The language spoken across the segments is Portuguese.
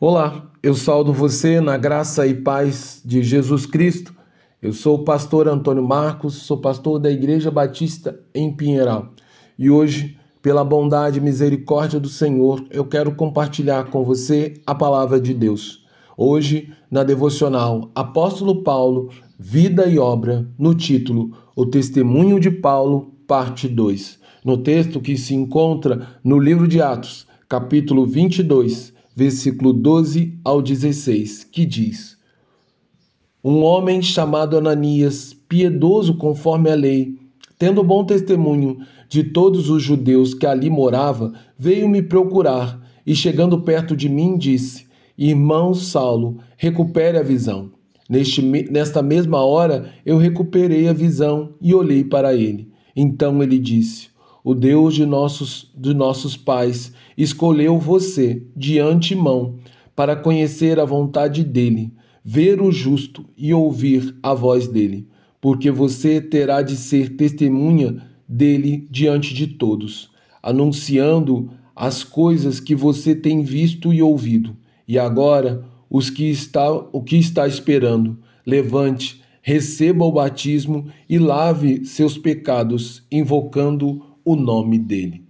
Olá, eu saldo você na graça e paz de Jesus Cristo. Eu sou o pastor Antônio Marcos, sou pastor da Igreja Batista em Pinheiral. E hoje, pela bondade e misericórdia do Senhor, eu quero compartilhar com você a palavra de Deus. Hoje, na devocional Apóstolo Paulo, Vida e Obra, no título O Testemunho de Paulo, parte 2. No texto que se encontra no livro de Atos, capítulo 22 versículo 12 ao 16, que diz: Um homem chamado Ananias, piedoso conforme a lei, tendo bom testemunho de todos os judeus que ali morava, veio me procurar e, chegando perto de mim, disse: Irmão Saulo, recupere a visão. Neste, nesta mesma hora eu recuperei a visão e olhei para ele. Então ele disse: o Deus de nossos, de nossos pais, escolheu você de antemão para conhecer a vontade dele, ver o justo e ouvir a voz dele, porque você terá de ser testemunha dele diante de todos, anunciando as coisas que você tem visto e ouvido. E agora, os que está, o que está esperando, levante, receba o batismo e lave seus pecados, invocando o nome dele.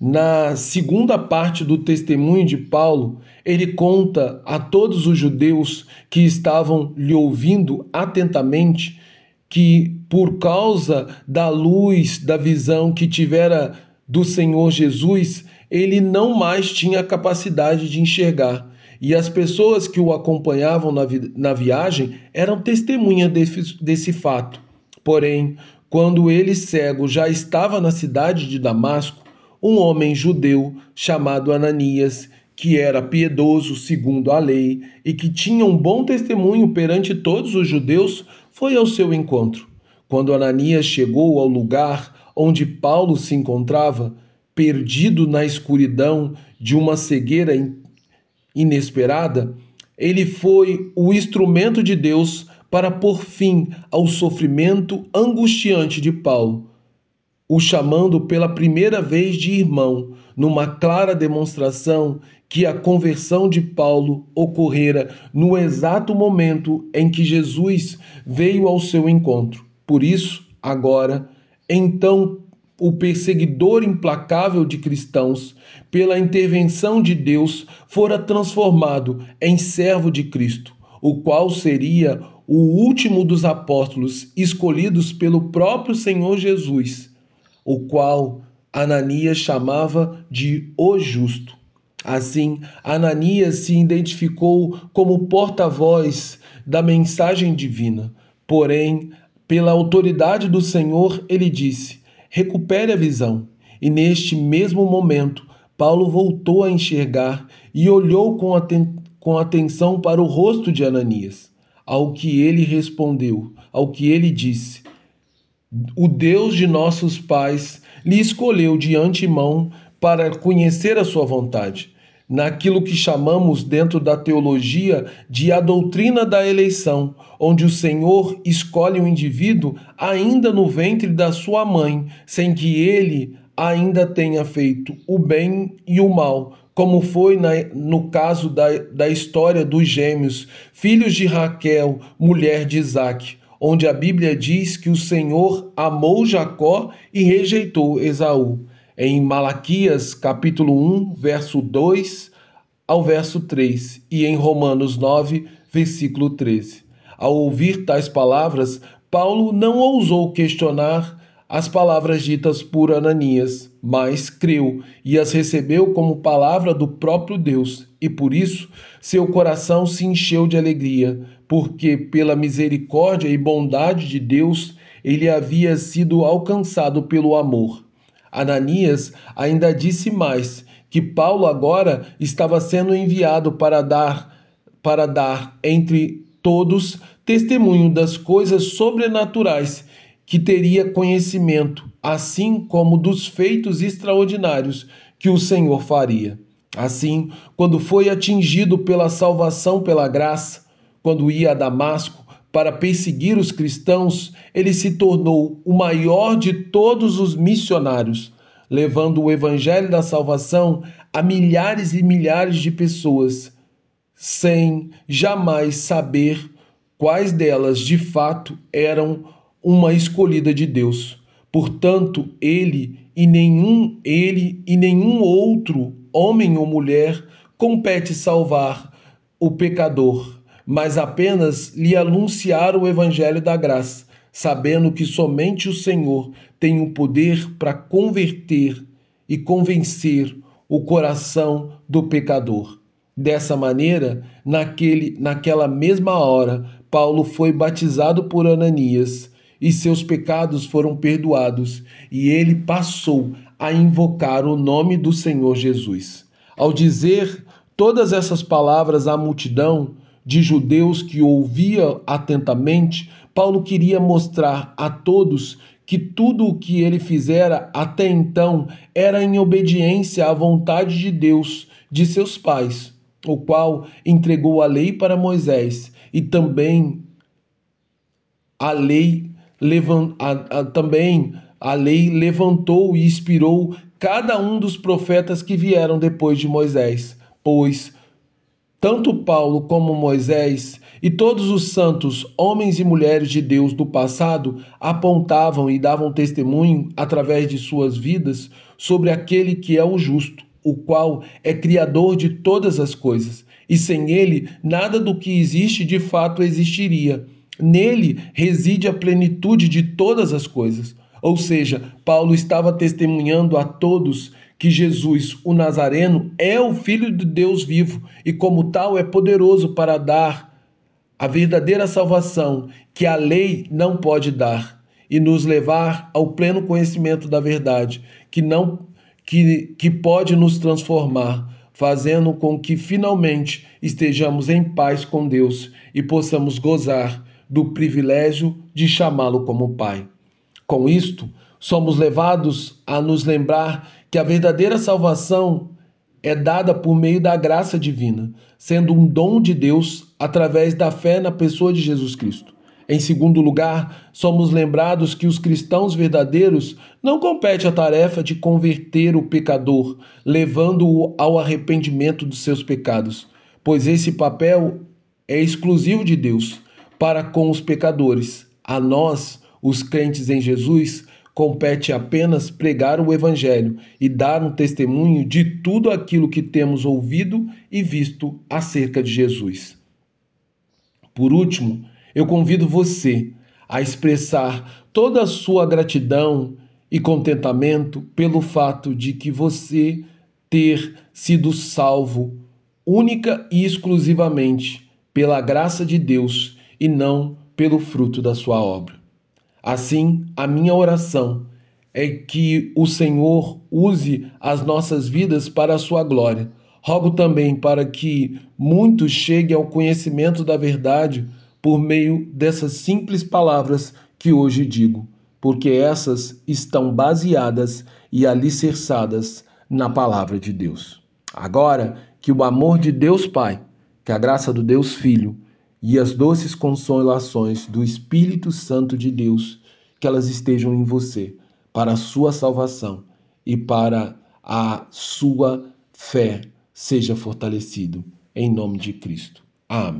Na segunda parte do testemunho de Paulo, ele conta a todos os judeus que estavam lhe ouvindo atentamente que, por causa da luz, da visão que tivera do Senhor Jesus, ele não mais tinha capacidade de enxergar. E as pessoas que o acompanhavam na, vi na viagem eram testemunha desse, desse fato. Porém, quando ele cego já estava na cidade de Damasco, um homem judeu chamado Ananias, que era piedoso segundo a lei e que tinha um bom testemunho perante todos os judeus, foi ao seu encontro. Quando Ananias chegou ao lugar onde Paulo se encontrava, perdido na escuridão de uma cegueira inesperada, ele foi o instrumento de Deus para pôr fim ao sofrimento angustiante de Paulo, o chamando pela primeira vez de irmão, numa clara demonstração que a conversão de Paulo ocorrera no exato momento em que Jesus veio ao seu encontro. Por isso, agora, então o perseguidor implacável de cristãos, pela intervenção de Deus, fora transformado em servo de Cristo, o qual seria o último dos apóstolos escolhidos pelo próprio Senhor Jesus, o qual Ananias chamava de o justo. Assim, Ananias se identificou como porta-voz da mensagem divina. Porém, pela autoridade do Senhor, ele disse: recupere a visão. E neste mesmo momento, Paulo voltou a enxergar e olhou com, aten com atenção para o rosto de Ananias. Ao que ele respondeu, ao que ele disse: O Deus de nossos pais lhe escolheu de antemão para conhecer a sua vontade, naquilo que chamamos dentro da teologia de a doutrina da eleição, onde o Senhor escolhe o indivíduo ainda no ventre da sua mãe, sem que ele ainda tenha feito o bem e o mal, como foi na, no caso da, da história dos gêmeos, filhos de Raquel, mulher de Isaac, onde a Bíblia diz que o Senhor amou Jacó e rejeitou Esaú. Em Malaquias, capítulo 1, verso 2 ao verso 3, e em Romanos 9, versículo 13. Ao ouvir tais palavras, Paulo não ousou questionar as palavras ditas por Ananias, mas creu e as recebeu como palavra do próprio Deus, e por isso seu coração se encheu de alegria, porque pela misericórdia e bondade de Deus ele havia sido alcançado pelo amor. Ananias ainda disse mais que Paulo agora estava sendo enviado para dar para dar entre todos testemunho das coisas sobrenaturais que teria conhecimento, assim como dos feitos extraordinários que o Senhor faria. Assim, quando foi atingido pela salvação pela graça, quando ia a Damasco para perseguir os cristãos, ele se tornou o maior de todos os missionários, levando o evangelho da salvação a milhares e milhares de pessoas, sem jamais saber quais delas de fato eram uma escolhida de Deus. Portanto, ele e nenhum ele e nenhum outro homem ou mulher compete salvar o pecador, mas apenas lhe anunciar o evangelho da graça, sabendo que somente o Senhor tem o poder para converter e convencer o coração do pecador. Dessa maneira, naquele, naquela mesma hora, Paulo foi batizado por Ananias e seus pecados foram perdoados, e ele passou a invocar o nome do Senhor Jesus. Ao dizer todas essas palavras à multidão de judeus que ouvia atentamente, Paulo queria mostrar a todos que tudo o que ele fizera até então era em obediência à vontade de Deus, de seus pais, o qual entregou a lei para Moisés e também a lei a, a, também a lei levantou e inspirou cada um dos profetas que vieram depois de Moisés, pois tanto Paulo como Moisés e todos os santos, homens e mulheres de Deus do passado, apontavam e davam testemunho através de suas vidas sobre aquele que é o justo, o qual é criador de todas as coisas, e sem ele nada do que existe de fato existiria. Nele reside a plenitude de todas as coisas. Ou seja, Paulo estava testemunhando a todos que Jesus, o Nazareno, é o Filho de Deus vivo e, como tal, é poderoso para dar a verdadeira salvação que a lei não pode dar e nos levar ao pleno conhecimento da verdade, que não que, que pode nos transformar, fazendo com que finalmente estejamos em paz com Deus e possamos gozar do privilégio de chamá-lo como Pai. Com isto, somos levados a nos lembrar que a verdadeira salvação é dada por meio da graça divina, sendo um dom de Deus através da fé na pessoa de Jesus Cristo. Em segundo lugar, somos lembrados que os cristãos verdadeiros não compete a tarefa de converter o pecador, levando-o ao arrependimento dos seus pecados, pois esse papel é exclusivo de Deus para com os pecadores. A nós, os crentes em Jesus, compete apenas pregar o Evangelho e dar um testemunho de tudo aquilo que temos ouvido e visto acerca de Jesus. Por último, eu convido você a expressar toda a sua gratidão e contentamento pelo fato de que você ter sido salvo única e exclusivamente pela graça de Deus e não pelo fruto da sua obra. Assim, a minha oração é que o Senhor use as nossas vidas para a sua glória. Rogo também para que muitos cheguem ao conhecimento da verdade por meio dessas simples palavras que hoje digo, porque essas estão baseadas e alicerçadas na palavra de Deus. Agora, que o amor de Deus Pai, que a graça do Deus Filho e as doces consolações do Espírito Santo de Deus, que elas estejam em você, para a sua salvação e para a sua fé seja fortalecido. Em nome de Cristo. Amém.